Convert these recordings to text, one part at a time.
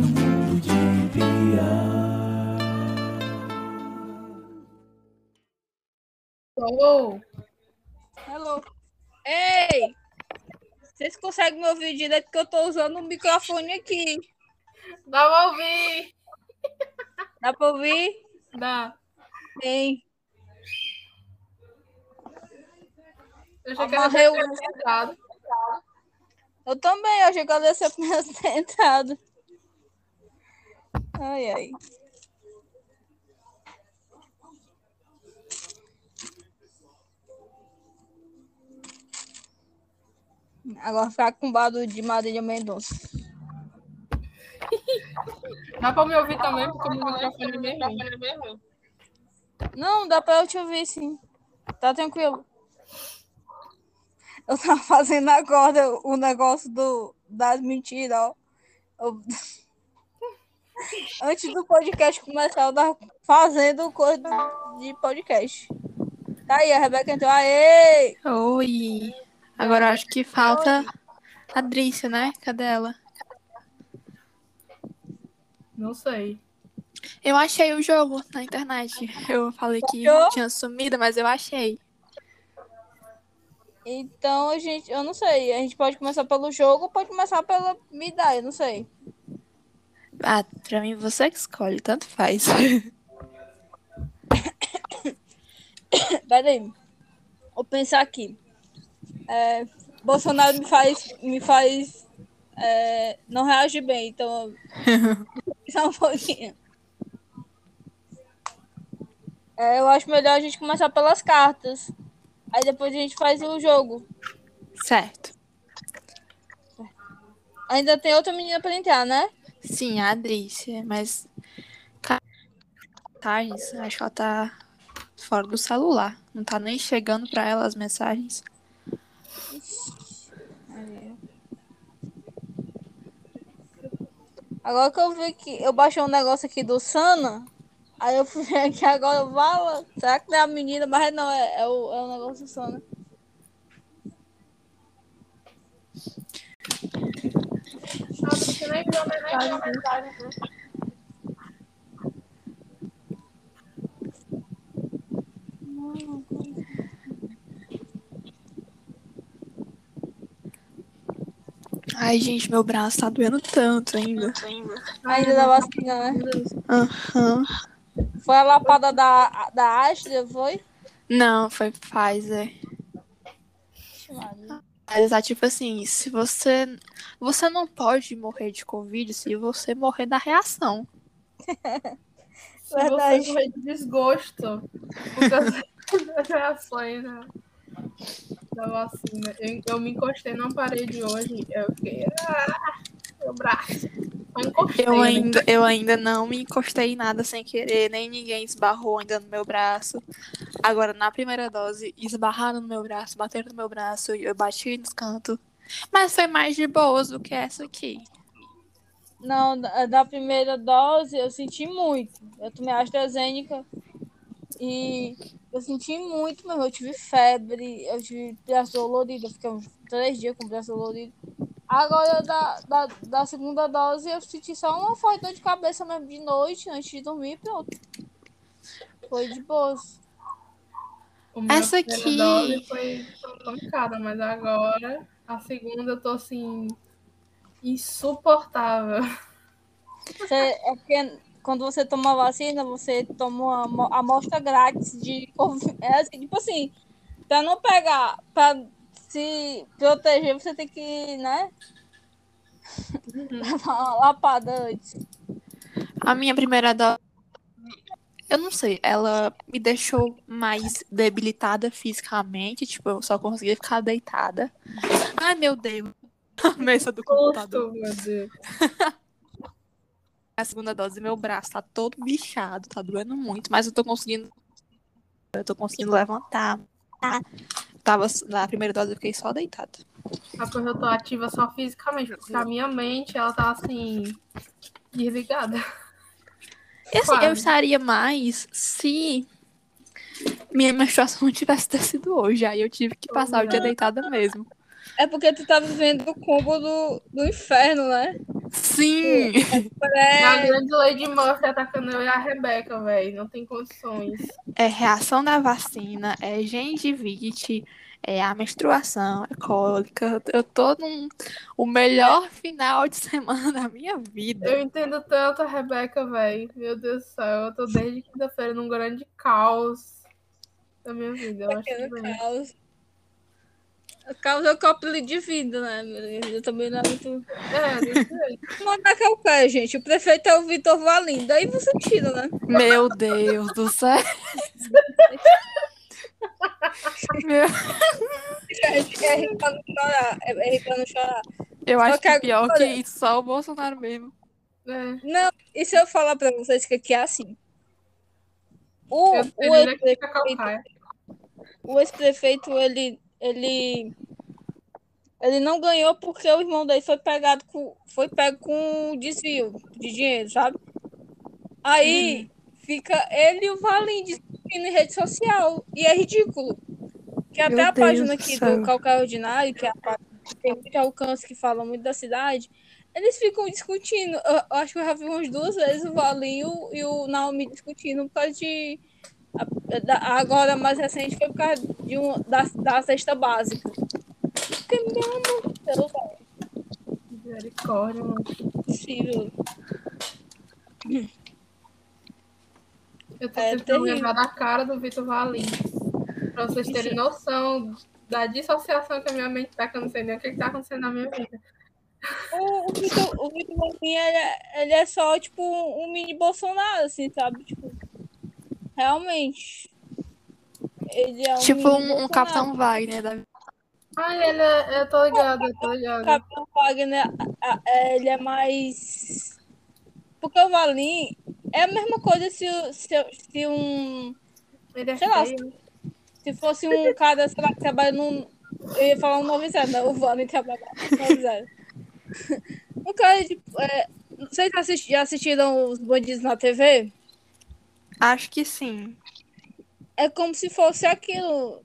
no mundo de Bia. Oh, Hello. Ei! Vocês conseguem me ouvir direito porque eu tô usando o microfone aqui. dá pra ouvir. Dá pra ouvir? Dá. Sim. Eu achei que era o- sentado. Eu também, eu achei que ela ia ser. Ai, ai. Agora ficar com barulho de Marília Mendonça. Dá pra me ouvir também, porque o meu microfone é ruim. Não, dá pra eu te ouvir sim. Tá tranquilo. Eu tava fazendo agora o negócio do, das mentiras, ó. Eu- Antes do podcast começar, eu tava fazendo coisa de podcast. Tá aí, a Rebeca entrou. Aê! Oi. Agora eu acho que falta a Drícia, né? Cadê ela? Não sei. Eu achei o jogo na internet. Eu falei que Achou? tinha sumido, mas eu achei. Então a gente, eu não sei. A gente pode começar pelo jogo ou pode começar pela midai, eu não sei. Ah, pra mim você que escolhe, tanto faz. Pera aí. Vou pensar aqui. É, Bolsonaro me faz, me faz é, não reagir bem, então vou pensar um pouquinho. É, eu acho melhor a gente começar pelas cartas. Aí depois a gente faz o jogo. certo. Ainda tem outra menina pra entrar, né? Sim, a Drícia, mas. Mensagens, acho que ela tá fora do celular. Não tá nem chegando pra ela as mensagens. Agora que eu vi que eu baixei um negócio aqui do Sana, aí eu fui aqui agora, vala, será que não é a menina? Mas não, é, é, o, é o negócio do Sana. Ah, você nem viu a mensagem. né? Ai, gente, meu braço tá doendo tanto ainda. Ainda da vacina, né? Aham. Foi a lapada da, da Ashley, foi? Não, foi Pfizer. Mas tá tipo assim, se você. Você não pode morrer de Covid se você morrer da reação. Se Verdade. você morrer de desgosto por causa das reações né, da vacina. Eu, eu me encostei numa parede hoje, eu fiquei. Ah, meu braço. Eu encostei. Eu né? ainda, eu ainda não me encostei em nada sem querer, nem ninguém esbarrou ainda no meu braço. Agora, na primeira dose, esbarraram no meu braço, bateram no meu braço, e eu bati nos cantos. Mas foi mais de boas do que essa aqui. Não, da, da primeira dose eu senti muito. Eu tomei AstraZeneca e eu senti muito, mas eu tive febre, eu tive braço dolorido, eu fiquei uns três dias com braço dolorido. Agora, da, da, da segunda dose, eu senti só uma forte dor de cabeça mesmo de noite, antes de dormir, pronto. Foi de boas. Essa aqui- dose foi pancada, mas agora a segunda eu tô assim. insuportável. Você, é porque quando você toma vacina, você toma uma amo- amostra grátis de. É assim, tipo assim, pra não pegar, pra se proteger, você tem que, né? Uma lapada antes. A minha primeira dose. Eu não sei, ela me deixou mais debilitada fisicamente, tipo, eu só conseguia ficar deitada. Ai, meu Deus. A mesa do computador. Meu Deus. A segunda dose, meu braço tá todo bichado, tá doendo muito, mas eu tô conseguindo. Eu tô conseguindo levantar. Tava, na primeira dose eu fiquei só deitada. A coisa eu tô ativa só fisicamente, porque a minha mente, ela tá assim. desligada. E assim, eu Quase. estaria mais se minha menstruação não tivesse sido hoje. Aí eu tive que passar o dia deitada mesmo. É porque tu tá vivendo o combo do, do inferno, né? Sim! É a grande Lady Murphy atacando eu e a Rebeca, velho. Não tem condições. É reação da vacina, é gengivite, é a menstruação, é cólica. Eu tô num o melhor final de semana da minha vida. Eu entendo tanto a Rebeca, velho. Meu Deus do céu. Eu tô desde quinta-feira num grande caos da minha vida. Eu acho que bem. caos. O caos é o copo de vida, né? Eu também não é muito. É, é o pé, gente. O prefeito é o Vitor Valim. Daí você tira, né? Meu Deus do céu! Meu, é rir pra não chorar. É, é rir pra não chorar. eu acho que que pior agora- que isso, só o Bolsonaro mesmo. É. Não, e se eu falar pra vocês que aqui é assim? O, Eu o ex-prefeito, o ex-prefeito, ele, ele, ele não ganhou porque o irmão dele foi pegado com, foi pego com desvio de dinheiro, sabe? Aí fica ele e o Valim discutindo em rede social. E é ridículo. Que até Meu a página Deus aqui do do Calcaia Ordinário, que é a página que tem muito alcance, que fala muito da cidade, eles ficam discutindo. Eu, eu acho que eu já vi umas duas vezes o Valim e o, Naomi discutindo por causa de. a- da- Agora, mais recente, foi por causa de um, da, da cesta básica. Porque, meu amor de Deus, Misericórdia, mano. impossível. Eu tô É tentando lembrar da cara do Vitor Valim. Pra vocês terem noção da dissociação que a minha mente tá, que eu não sei nem o que, que tá acontecendo na minha vida. O, o Vitor o Vitor ele, é- ele é só, tipo, um mini Bolsonaro, assim, sabe? Tipo, realmente. Ele é um Tipo um, um. Capitão Wagner da Ai, ele é. Eu tô ligada, eu tô O ligada. Capitão Wagner, é, ele é mais. Porque o Valim é a mesma coisa se, o- se, se um. Ele é sei lá, feio. Se fosse um cara, sei lá, que trabalha num. Eu ia falar um 90, não, o Valim trabalha no 90. Um cara, tipo. É, vocês assisti- já assistiram os bandidos na TV? Acho que sim. É como se fosse aquilo.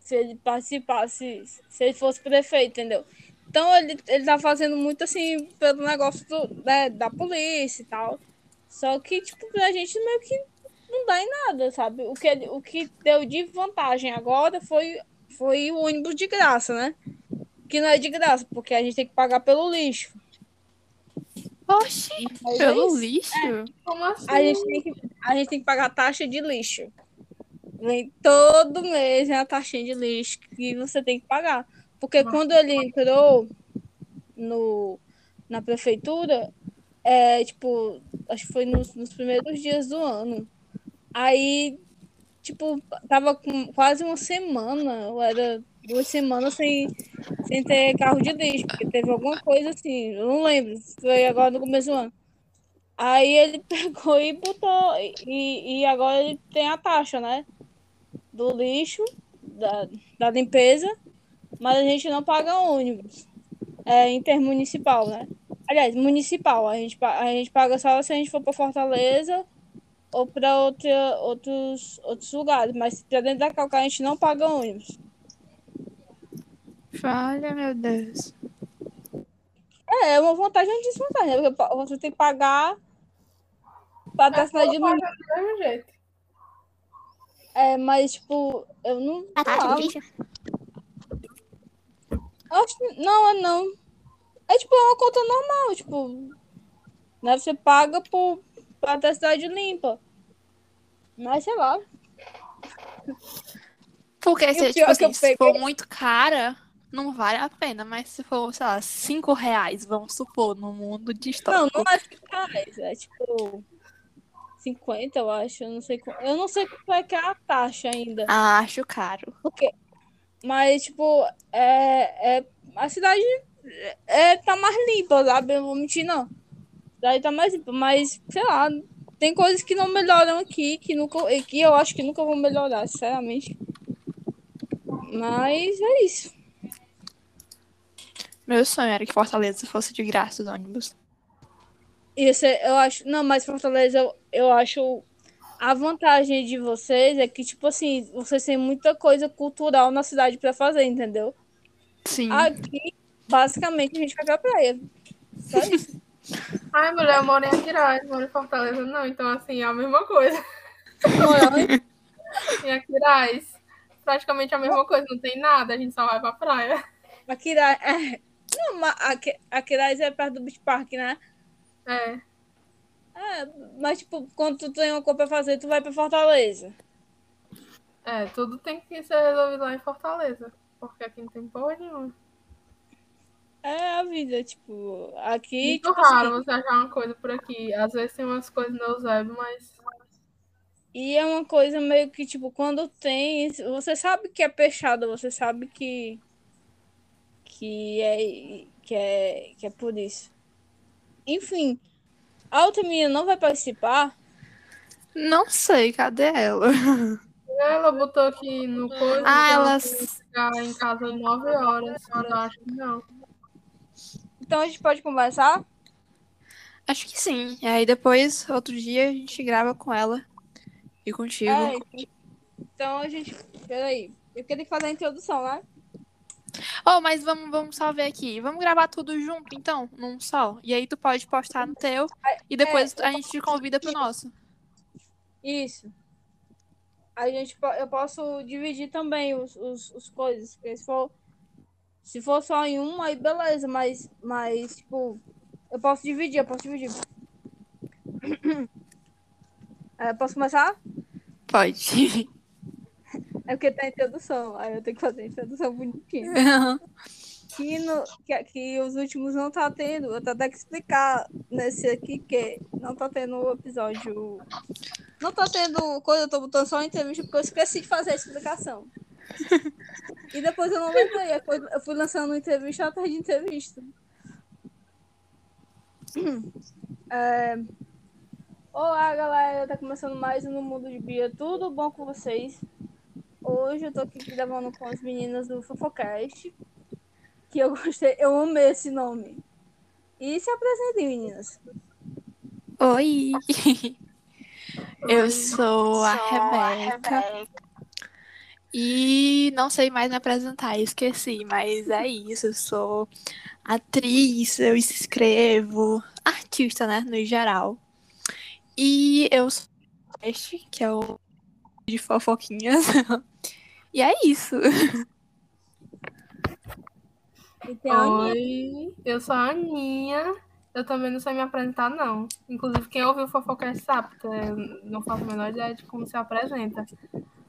Se ele participasse, se ele fosse prefeito, entendeu? Então ele, ele tá fazendo muito assim pelo negócio do, né, da polícia e tal. Só que, tipo, pra gente meio que não dá em nada, sabe? O que, o que deu de vantagem agora foi, foi o ônibus de graça, né? Que não é de graça, porque a gente tem que pagar pelo lixo. Oxi, Mas é pelo isso. lixo? Como assim? A gente, tem que, a gente tem que pagar taxa de lixo. Vem todo mês é a taxinha de lixo que você tem que pagar. Porque Nossa. quando ele entrou no, na prefeitura, é, tipo, acho que foi nos, nos primeiros dias do ano. Aí, tipo, tava com quase uma semana, ou era duas semanas sem, sem ter carro de lixo, porque teve alguma coisa assim, eu não lembro, foi agora no começo do ano. Aí ele pegou e botou, e, e agora ele tem a taxa, né? Do lixo, da, da limpeza, mas a gente não paga ônibus. É intermunicipal, né? Aliás, municipal. A gente, a gente paga só se a gente for para Fortaleza ou para outra, outros, outros lugares. Mas para dentro da Calcaia a gente não paga ônibus. Olha, meu Deus. É, é uma vantagem e uma desvantagem, né? Porque você tem que pagar para ter a cidade de. É, mas, tipo, eu não. A taxa do lixo? Acho não, é não. É tipo é uma conta normal, tipo. Né? Você paga por pra ter a cidade limpa. Mas sei lá. Porque se, tipo assim, se for muito cara, não vale a pena. Mas se for, sei lá, 5 reais, vamos supor, no mundo Não, distópico. não é 5 reais. É tipo 50, eu acho. Eu não sei, eu não sei qual é que é a taxa ainda. Ah, acho caro. Porque, mas, tipo, é, é, a cidade é, tá mais limpa, sabe? Eu não vou mentir, não. A cidade tá mais limpa, mas, sei lá, tem coisas que não melhoram aqui, que, nunca, que eu acho que nunca vão melhorar, sinceramente. Mas é isso. Meu sonho era que Fortaleza fosse de graça os ônibus. Isso eu acho. Não, mas Fortaleza, eu, eu acho. A vantagem de vocês é que, tipo assim, vocês têm muita coisa cultural na cidade pra fazer, entendeu? Sim. Aqui, basicamente, a gente vai pra praia. Só isso. Ai, mulher, eu moro em Aquiraz, moro em Fortaleza, não. Então, assim, é a mesma coisa. Em Aquiraz, praticamente a mesma coisa. Não tem nada, a gente só vai pra praia. Aqui, é, não, Aquiraz é perto do Beach Park, né? É. É, mas, tipo, quando tu tem uma coisa pra fazer, tu vai pra Fortaleza. É, tudo tem que ser resolvido lá em Fortaleza. Porque aqui não tem porra nenhuma. É a vida, tipo, aqui, Muito tipo raro assim, você achar uma coisa por aqui. Às vezes tem umas coisas no Eusébio, mas. e é uma coisa meio que, tipo, quando tem, você sabe que é fechado, você sabe que que é que é que é por isso. Enfim, a outra menina não vai participar. Não sei, cadê ela? Ela botou aqui no coisa. Ah, ela- ficar em casa 9 horas. Eu acho que não. Então a gente pode conversar? Acho que sim. E aí depois, outro dia, a gente grava com ela e contigo. É, então a gente. Peraí. Eu queria fazer a introdução, né? Oh, mas vamos, vamos só ver aqui. Vamos gravar tudo junto, então, num só. E aí tu pode postar no teu e depois a gente te convida pro nosso. Isso. A gente, eu posso dividir também os, os, os coisas. Porque se for, se for só em um, aí beleza. Mas, mas, tipo, eu posso dividir, eu posso dividir. É, posso começar? Pode. É porque tem introdução. Aí eu tenho que fazer a introdução bonitinha. Que, no, que, que os últimos não tá tendo. Eu até que explicar nesse aqui que não tá tendo o episódio. Não tá tendo coisa, eu tô botando só a entrevista porque eu esqueci de fazer a explicação. E depois eu não lembrei. Eu fui lançando entrevista atrás de entrevista. É, Olá, galera. Tá começando mais um No Mundo de Bia. Tudo bom com vocês? Hoje eu tô aqui gravando com as meninas do Fofocast. Que eu gostei, eu amei esse nome. E se apresentem, meninas. Oi! Eu sou a Rebeca. E não sei mais me apresentar, esqueci, mas é isso. Eu sou atriz, eu escrevo, artista, né, no geral. E eu sou este, que é o de fofoquinhas. E é isso. Oi, eu sou a Aninha. Eu também não sei me apresentar, não. Inclusive, quem ouviu o Fofocast sabe, porque eu não faço a menor ideia de como se apresenta.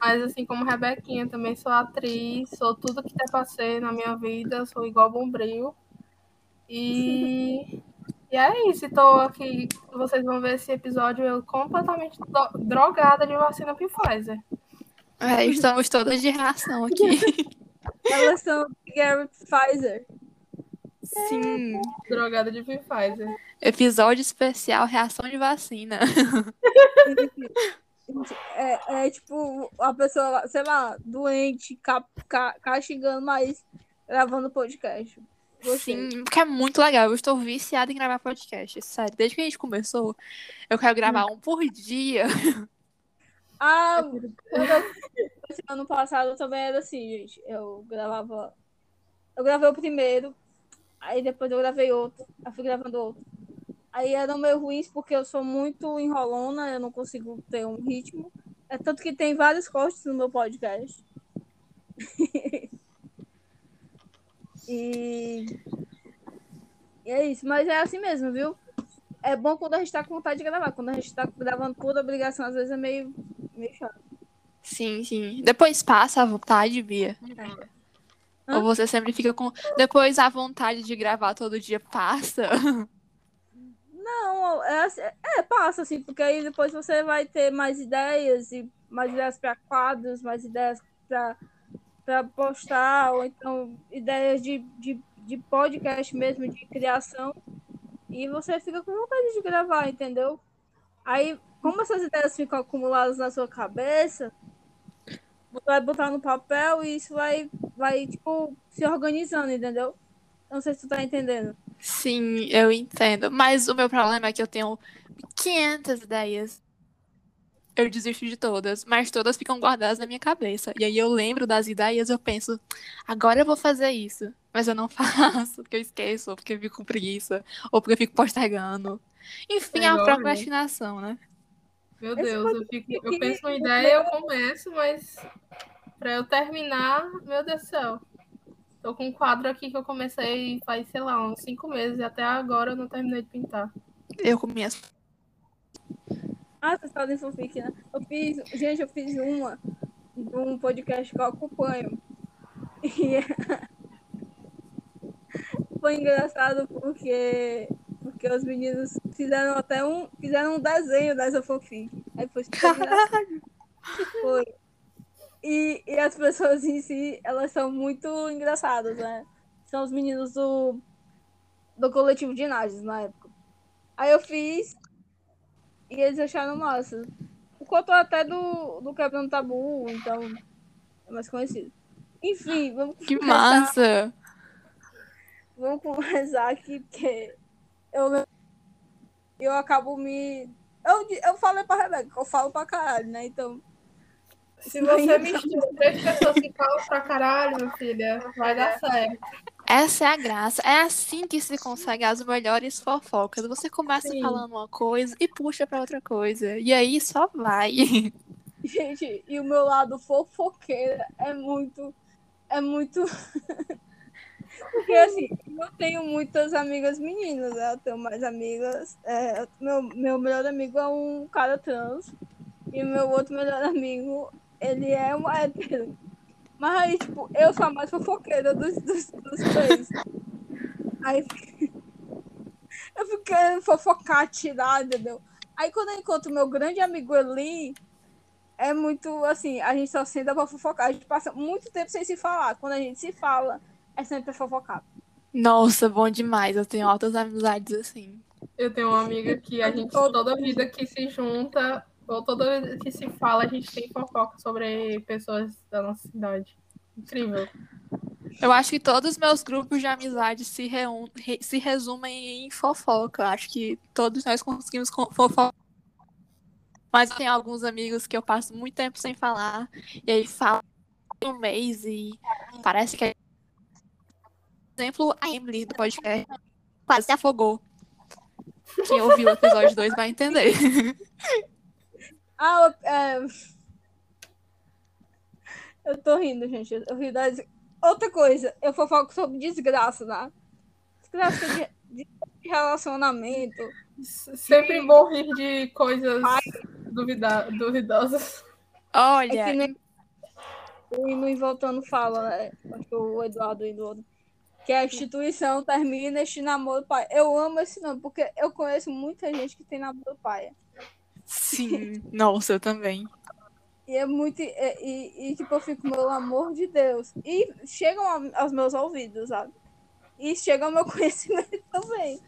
Mas, assim como Rebequinha, também sou atriz, sou tudo que pra ser na minha vida, sou igual Bombril. E, e é isso, tô aqui, vocês vão ver esse episódio eu completamente drogada de vacina Pfizer. É, estamos todas de reação aqui. Elas são Garrett Pfizer. Sim. Drogada de Pfizer. Episódio especial Reação de Vacina. É, é tipo a pessoa, sei lá, doente, ca, ca, castigando, mas gravando podcast. Gostei. Sim, porque é muito legal. Eu estou viciada em gravar podcast. Sério, desde que a gente começou, eu quero gravar um por dia. Ah, quando eu, esse ano passado também era assim, gente. Eu gravava. Eu gravei o primeiro, aí depois eu gravei outro, aí fui gravando outro. Aí eram meio ruins porque eu sou muito enrolona, eu não consigo ter um ritmo. É tanto que tem vários cortes no meu podcast. e... e é isso, mas é assim mesmo, viu? É bom quando a gente tá com vontade de gravar. Quando a gente tá gravando por obrigação, às vezes é meio, meio chato. Sim, sim. Depois passa a vontade, Bia. Hã? Ou você sempre fica com. Depois a vontade de gravar todo dia passa. Não, é, assim- é, passa assim, porque aí depois você vai ter mais ideias e mais ideias para quadros, mais ideias para postar, ou então ideias de, de, de podcast mesmo, de criação. E você fica com vontade de gravar, entendeu? Aí, como essas ideias ficam acumuladas na sua cabeça, você vai botar no papel e isso vai, vai tipo, se organizando, entendeu? Não sei se tu tá entendendo. Sim, eu entendo. Mas o meu problema é que eu tenho 500 ideias. eu desisto de todas, mas todas ficam guardadas na minha cabeça. E aí eu lembro das ideias, eu penso, agora eu vou fazer isso. Mas eu não faço, porque eu esqueço, ou porque eu fico com preguiça, ou porque eu fico postergando. Enfim, É é a procrastinação, né? Meu Deus, eu, fico, eu penso uma ideia, eu começo, mas pra eu terminar, meu Deus do céu. Tô com um quadro aqui que eu comecei faz, sei lá, uns cinco meses e até agora eu não terminei de pintar. Eu com minhas. Ah, vocês fazem fanfic, né? Eu fiz, gente, eu fiz uma de um podcast que eu acompanho. E foi engraçado porque porque os meninos fizeram até um fizeram um desenho dessa fanfic. Aí foi super. Foi. E, e as pessoas em si, elas são muito engraçadas, né? São os meninos do, do coletivo de Nádios na época. Aí eu fiz e eles acharam massa. O Couto até do, do Quebrando Tabu, então é mais conhecido. Enfim, vamos Que começar, massa! vamos começar aqui, porque eu, eu acabo me. Eu, eu falei pra Rebeca, eu falo pra caralho, né? Então. Se você mistura três pessoas que falam pra caralho, minha filha, vai dar certo. Essa é a graça. É assim que se consegue as melhores fofocas. Você começa Sim. falando uma coisa e puxa pra outra coisa. E aí só vai. Gente, e o meu lado fofoqueira é muito. É muito. Porque assim, eu tenho muitas amigas meninas, né? Eu tenho mais amigas. é, meu, meu melhor amigo é um cara trans. E o meu outro melhor amigo, ele é um hétero. Mas aí, tipo, eu sou a mais fofoqueira dos, dos, dos três. Aí eu fico querendo fofocar, tirar, entendeu? Aí quando eu encontro meu grande amigo Eli, é muito assim, a gente só senta pra fofocar. A gente passa muito tempo sem se falar. Quando a gente se fala, é sempre pra fofocar. Nossa, bom demais. Eu tenho altas amizades assim. Eu tenho uma amiga que a gente, toda vida que se junta, ou toda vez que se fala, a gente tem fofoca sobre pessoas da nossa cidade. Incrível. Eu acho que todos os meus grupos de amizade se, reun... re- se resumem em fofoca. Acho que todos nós conseguimos co- fofocar. Mas tem alguns amigos que eu passo muito tempo sem falar. E aí falo um mês e parece que é. Por exemplo, a Emily do podcast quase se afogou. Quem ouviu o episódio 2 vai entender. Ah, eu, é... eu tô rindo, gente. Eu rio. Outra coisa, eu fofoco sobre desgraça, tá? Desgraça de, de relacionamento. Sempre bom rir de coisas duvida- duvidosas. É Olha, que nem o Hino e Voltando fala, né? Acho que o Eduardo e do que a instituição termina este namoro pai. Eu amo esse nome, porque eu conheço muita gente que tem namoro pai. Sim. Nossa, eu também. E é muito. E, e, e, tipo, eu fico, meu amor de Deus. E chegam a- aos meus ouvidos, sabe? E chega ao meu conhecimento também.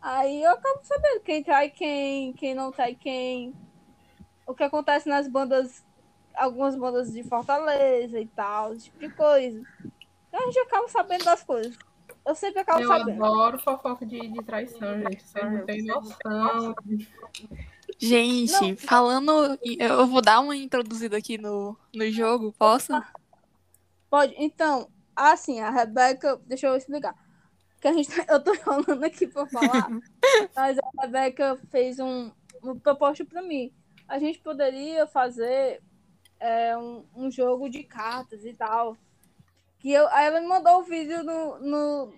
Aí eu acabo sabendo quem trai quem, quem não trai quem. O que acontece nas bandas, algumas bandas de Fortaleza e tal, esse tipo de coisa. Então a gente acaba sabendo das coisas. Eu sempre acabo Eu sabendo. adoro fofoca de, de traição, gente. Vocês não têm noção. Gente, falando. Eu vou dar uma introduzida aqui no, no jogo, posso? Pode. Então, assim, a Rebeca, deixa eu explicar. Que a gente, eu tô falando aqui pra falar, mas a Rebeca fez um, uma proposta pra mim. A gente poderia fazer é, um, um jogo de cartas e tal. Que eu, aí ela me mandou o vídeo no, no,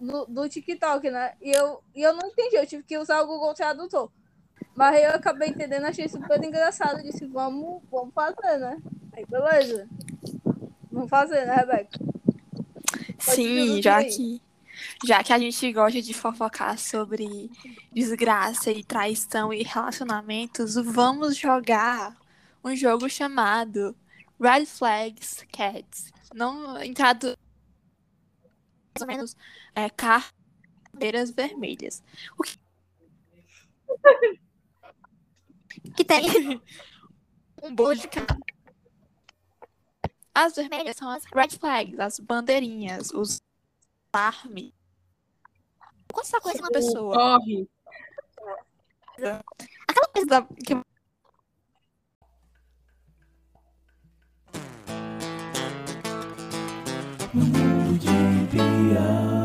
no- do TikTok, né? E eu, e eu não entendi, eu tive que usar o Google Tradutor. Mas eu acabei entendendo, achei super engraçado. Disse, vamos, vamos fazer, né? Aí, beleza. Vamos fazer, né, Rebeca? Sim, introduzir já aí. que, já que a gente gosta de fofocar sobre desgraça e traição e relacionamentos, vamos jogar um jogo chamado Red Flags Cats. Não entrado mais ou menos é, carteiras vermelhas. O que, que tem um bolo de carne. As vermelhas são as red flags, as bandeirinhas, os alarme Quando você tá coisa uma pessoa. Corre. Aquela coisa que no mundo de piada.